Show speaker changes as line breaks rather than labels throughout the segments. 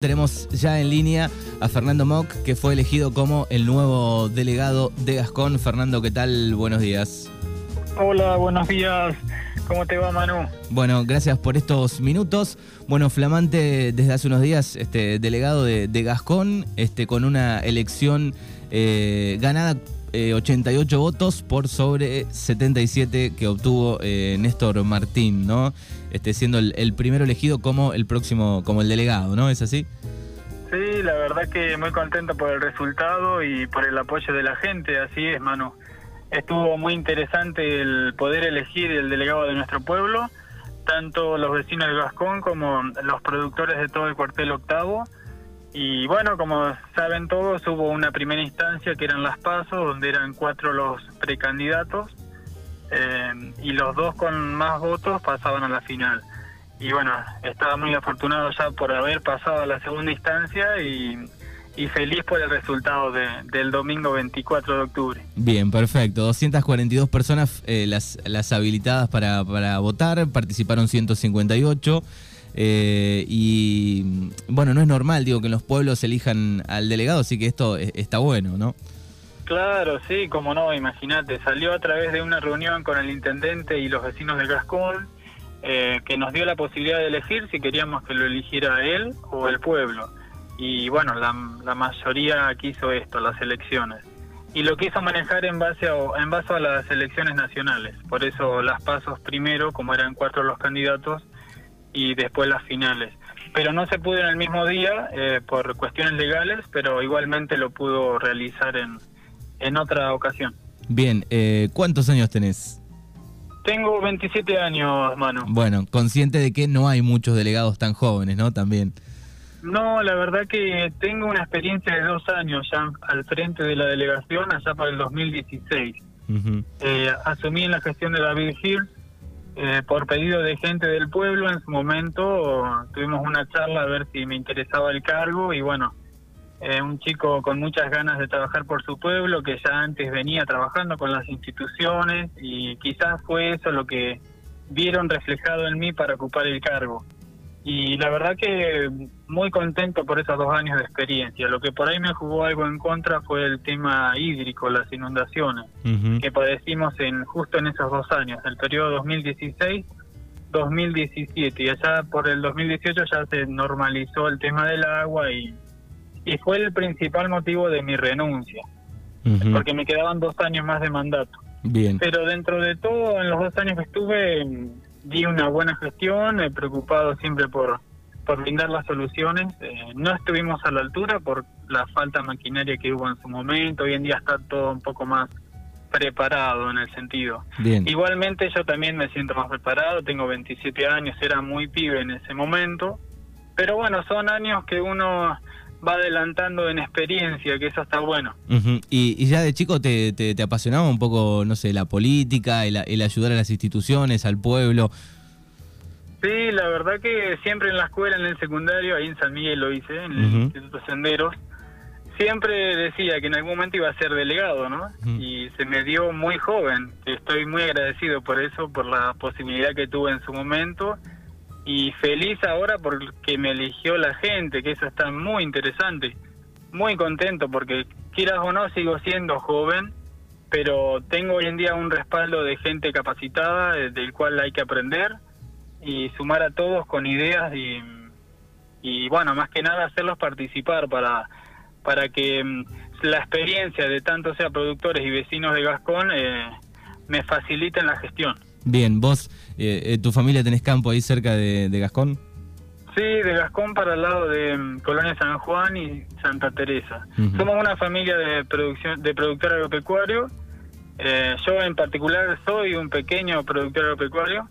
Tenemos ya en línea a Fernando Mock, que fue elegido como el nuevo delegado de Gascón. Fernando, ¿qué tal? Buenos días.
Hola, buenos días. ¿Cómo te va, Manu?
Bueno, gracias por estos minutos. Bueno, flamante desde hace unos días, este delegado de, Gascón, este, con una elección eh, ganada 88 eh, votos por sobre 77 que obtuvo eh, Néstor Martín, ¿no? Este, siendo el, primero elegido como el próximo, como el delegado, ¿no? ¿Es así?
Sí, la verdad que muy contento por el resultado y por el apoyo de la gente, así es, mano. Estuvo muy interesante el poder elegir el delegado de nuestro pueblo, tanto los vecinos de Gascón como los productores de todo el cuartel octavo y bueno, como saben todos, hubo una primera instancia que eran las pasos, donde eran cuatro los precandidatos eh, y los dos con más votos pasaban a la final. Y bueno, estaba muy afortunado ya por haber pasado a la segunda instancia y, feliz por el resultado del domingo 24 de octubre.
Bien, perfecto. 242 personas eh, las, las habilitadas para, para votar, participaron 158. Eh, y bueno, no es normal, digo, que los pueblos elijan al delegado, así que esto está bueno, ¿no?
Claro, sí, como no, imagínate, salió a través de una reunión con el intendente y los vecinos de Gascón, eh, que nos dio la posibilidad de elegir si queríamos que lo eligiera él o el pueblo. Y bueno, la, la mayoría quiso esto, las elecciones. Y lo quiso manejar en base, a, en base a las elecciones nacionales. Por eso las pasos primero, como eran cuatro los candidatos, y después las finales. Pero no se pudo en el mismo día eh, por cuestiones legales, pero igualmente lo pudo realizar en, en otra ocasión.
Bien, eh, ¿cuántos años tenés?
Tengo 27 años, mano.
Bueno, consciente de que no hay muchos delegados tan jóvenes, ¿no? También.
No, la verdad que tengo una experiencia de dos años ya al frente de la delegación, allá para el 2016. eh, asumí en la gestión de David Hills eh, por pedido de gente del pueblo en su momento tuvimos una charla a ver si me interesaba el cargo y bueno, eh, un chico con muchas ganas de trabajar por su pueblo que ya antes venía trabajando con las instituciones y quizás fue eso lo que vieron reflejado en mí para ocupar el cargo y la verdad que muy contento por esos dos años de experiencia. Lo que por ahí me jugó algo en contra fue el tema hídrico, las inundaciones que padecimos en justo en esos dos años, el periodo 2016-2017 y allá por el 2018 ya se normalizó el tema del agua y, y fue el principal motivo de mi renuncia, porque me quedaban dos años más de mandato. Bien. Pero dentro de todo, en los dos años que estuve, di una buena gestión, he preocupado siempre por, por brindar las soluciones. Eh, no estuvimos a la altura por la falta de maquinaria que hubo en su momento. Hoy en día está todo un poco más preparado en el sentido. Igualmente yo también me siento más preparado, tengo 27 años, era muy pibe en ese momento, pero bueno, son años que uno va adelantando en experiencia, que eso está bueno.
¿Y, ya de chico te, te, apasionaba un poco, no sé, la política, el, el, ayudar a las instituciones, al pueblo?
Sí, la verdad que siempre en la escuela, en el secundario, ahí en San Miguel lo hice, en el Instituto Senderos, siempre decía que en algún momento iba a ser delegado, ¿no? Y se me dio muy joven, estoy muy agradecido por eso, por la posibilidad que tuve en su momento y feliz ahora porque me eligió la gente, que eso está muy interesante. Muy contento porque quieras o no sigo siendo joven, pero tengo hoy en día un respaldo de gente capacitada del cual hay que aprender y sumar a todos con ideas y, y bueno, más que nada hacerlos participar para, para que mm, la experiencia de tanto sea productores y vecinos de Gascón eh, me faciliten la gestión.
Bien, vos, eh, eh, ¿tu familia tenés campo ahí cerca de, Gascón?
Sí, de Gascón para el lado de mm, Colonia San Juan y Santa Teresa. Somos una familia de producción de productor agropecuario. Eh, yo en particular soy un pequeño productor agropecuario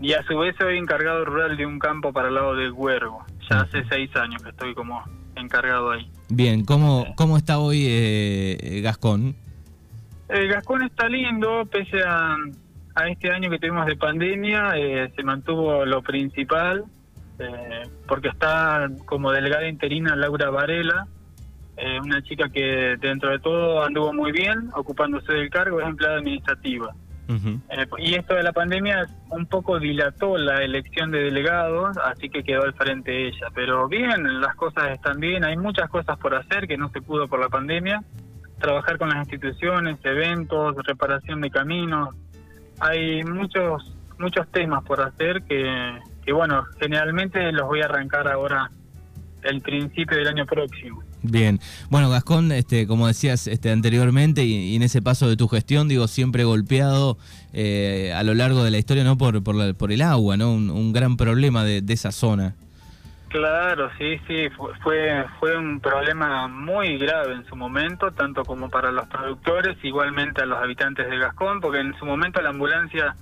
y a su vez soy encargado rural de un campo para el lado de Huergo. Ya hace seis años que estoy como encargado ahí.
Bien, ¿cómo, cómo está hoy Gascón?
Gascón está lindo, pese a, a este año que tuvimos de pandemia eh, se mantuvo lo principal, eh, porque está como delegada interina Laura Varela, eh, una chica que dentro de todo anduvo muy bien, ocupándose del cargo, es empleada administrativa. Eh, y esto de la pandemia un poco dilató la elección de delegados, así que quedó al frente ella. Pero bien, las cosas están bien, hay muchas cosas por hacer que no se pudo por la pandemia. Trabajar con las instituciones, eventos, reparación de caminos. Hay muchos muchos temas por hacer que, bueno, generalmente los voy a arrancar ahora el principio del año próximo.
Bien, bueno Gascón, este, como decías este, anteriormente y, en ese paso de tu gestión, digo, siempre golpeado eh, a lo largo de la historia, ¿no? Por, por, por el agua, ¿no? Un, gran problema de, esa zona.
Claro, sí, sí, fue, fue un problema muy grave en su momento, tanto como para los productores, igualmente a los habitantes de Gascón, porque en su momento la ambulancia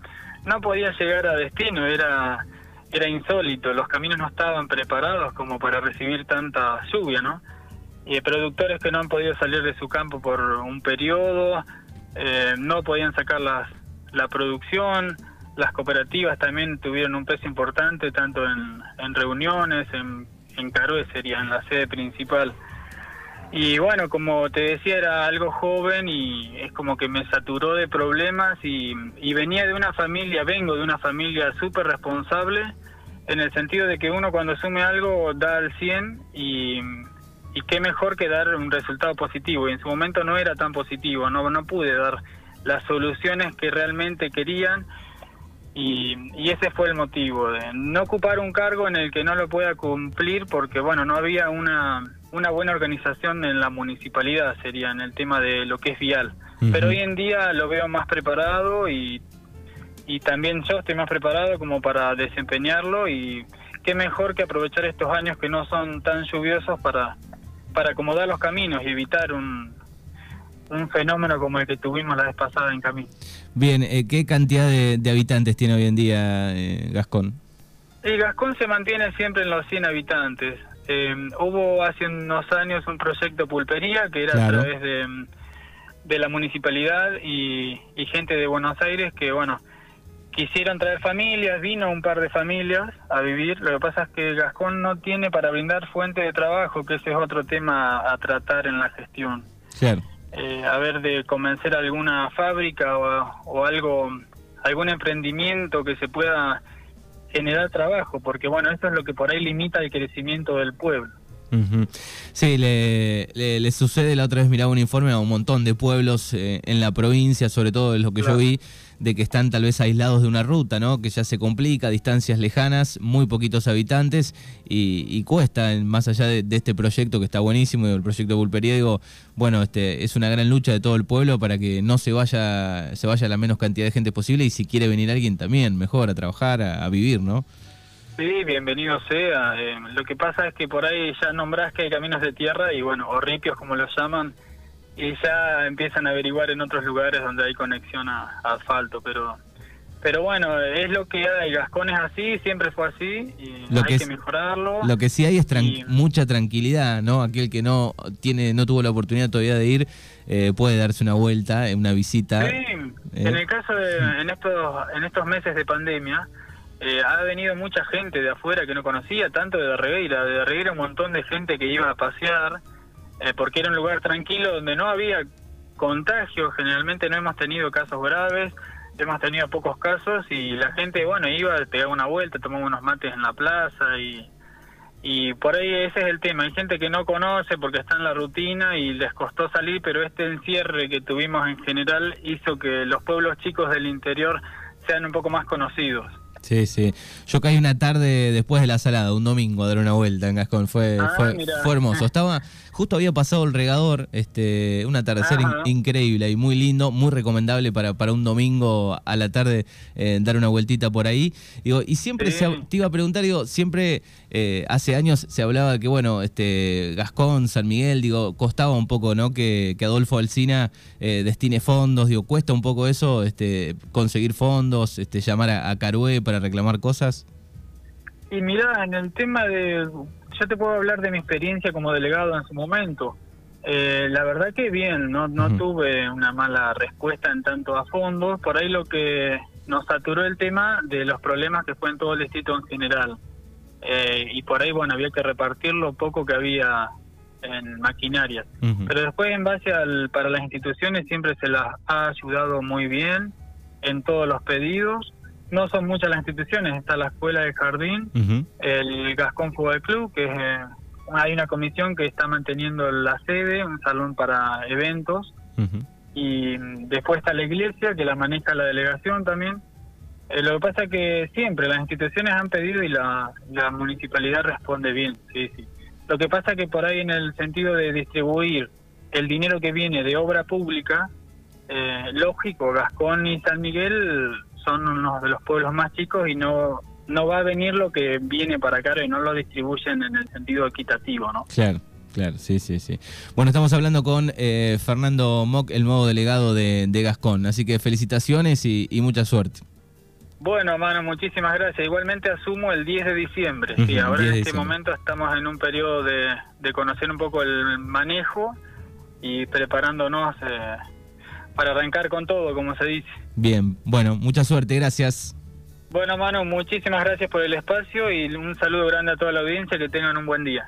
no podía llegar a destino, era era insólito, los caminos no estaban preparados como para recibir tanta lluvia, ¿no? y productores que no han podido salir de su campo por un periodo, eh, no podían sacar las, la producción, las cooperativas también tuvieron un peso importante, tanto en, reuniones, en, en sería, en la sede principal. Y bueno, como te decía, era algo joven y es como que me saturó de problemas y, y venía de una familia, vengo de una familia súper responsable, en el sentido de que uno cuando asume algo da al 100 y y qué mejor que dar un resultado positivo. Y en su momento no era tan positivo, no, no pude dar las soluciones que realmente querían y, y, ese fue el motivo de no ocupar un cargo en el que no lo pueda cumplir porque bueno no había una una buena organización en la municipalidad sería en el tema de lo que es vial. Pero hoy en día lo veo más preparado y y también yo estoy más preparado como para desempeñarlo y qué mejor que aprovechar estos años que no son tan lluviosos para para acomodar los caminos y evitar un, un fenómeno como el que tuvimos la vez pasada en Camino.
Bien, eh, ¿qué cantidad de, habitantes tiene hoy en día eh, Gascón?
Y Gascón se mantiene siempre en los 100 habitantes. Eh, hubo hace unos años un proyecto Pulpería que era a través de, de la municipalidad y, y gente de Buenos Aires que, bueno, quisieron traer familias, vino un par de familias a vivir. Lo que pasa es que Gascón no tiene para brindar fuente de trabajo, que ese es otro tema a tratar en la gestión.
Claro.
Eh, a ver de convencer alguna fábrica o, algo, algún emprendimiento que se pueda generar trabajo, porque bueno, esto es lo que por ahí limita el crecimiento del pueblo.
Sí, le, le, sucede, la otra vez miraba un informe a un montón de pueblos eh, en la provincia, sobre todo en lo que yo vi, de que están tal vez aislados de una ruta, ¿no? Que ya se complica, distancias lejanas, muy poquitos habitantes y, cuesta, más allá de, este proyecto que está buenísimo, el proyecto Pulpería, digo, bueno, este es una gran lucha de todo el pueblo para que no se vaya, se vaya la menos cantidad de gente posible y si quiere venir alguien también, mejor a trabajar, a, vivir, ¿no?
Sí, bienvenido sea. Eh, lo que pasa es que por ahí ya nombrás que hay caminos de tierra y bueno, o ripios como los llaman, y ya empiezan a averiguar en otros lugares donde hay conexión a, asfalto, pero pero bueno, es lo que hay, Gascón es así, siempre fue así, y hay que, mejorarlo.
Lo que sí hay es mucha tranquilidad, ¿no? Aquel que no tiene no tuvo la oportunidad todavía de ir, eh, puede darse una vuelta, eh, una visita.
Sí, en eh. el caso de, en estos, en estos meses de pandemia, ha venido mucha gente de afuera que no conocía, tanto de Regueira, de Regueira un montón de gente que iba a pasear, eh, porque era un lugar tranquilo donde no había contagio, generalmente no hemos tenido casos graves, hemos tenido pocos casos y la gente, bueno, iba, pegaba una vuelta, tomaba unos mates en la plaza y, y por ahí ese es el tema. Hay gente que no conoce porque está en la rutina y les costó salir, pero este encierre que tuvimos en general hizo que los pueblos chicos del interior sean un poco más conocidos.
Sí, sí. Yo caí una tarde después de la salada, un domingo, a dar una vuelta en Gascón. Fue, ah, fue, fue, hermoso. Estaba, justo había pasado el regador, este, un atardecer increíble y muy lindo, muy recomendable para, para un domingo a la tarde eh, dar una vueltita por ahí. Digo, y siempre te iba a preguntar, digo, siempre eh, hace años se hablaba que, bueno, este, Gascón, San Miguel, digo, costaba un poco, ¿no? Que, que Adolfo Alsina eh, destine fondos, digo, cuesta un poco eso, este, conseguir fondos, este, llamar a, a Carué para reclamar cosas?
Y mira, en el tema de, yo te puedo hablar de mi experiencia como delegado en su momento. Eh, la verdad que bien, no, no tuve una mala respuesta en tanto a fondos. Por ahí lo que nos saturó el tema de los problemas que fue en todo el distrito en general. Eh, y por ahí, bueno, había que repartir lo poco que había en maquinaria. Pero después, en base al, para las instituciones, siempre se las ha ayudado muy bien en todos los pedidos. No son muchas las instituciones, está la escuela de jardín, el Gascón Fútbol Club, que es, eh, hay una comisión que está manteniendo la sede, un salón para eventos, y después está la iglesia, que la maneja la delegación también. Eh, lo que pasa es que siempre las instituciones han pedido y la, la municipalidad responde bien, sí, sí. Lo que pasa es que por ahí en el sentido de distribuir el dinero que viene de obra pública, eh, lógico, Gascón y San Miguel son uno de los pueblos más chicos y no no va a venir lo que viene para acá y no lo distribuyen en el sentido equitativo, ¿no?
Claro. Claro, sí, sí, sí. Bueno, estamos hablando con eh, Fernando Mock, el nuevo delegado de, Gascón, así que felicitaciones y, mucha suerte.
Bueno, mano, muchísimas gracias. Igualmente asumo el 10 de diciembre. sí, ahora en este momento estamos en un periodo de, de, conocer un poco el manejo y preparándonos eh, para arrancar con todo, como se dice.
Bien, bueno, mucha suerte, gracias.
Bueno, mano, muchísimas gracias por el espacio y un saludo grande a toda la audiencia, que tengan un buen día.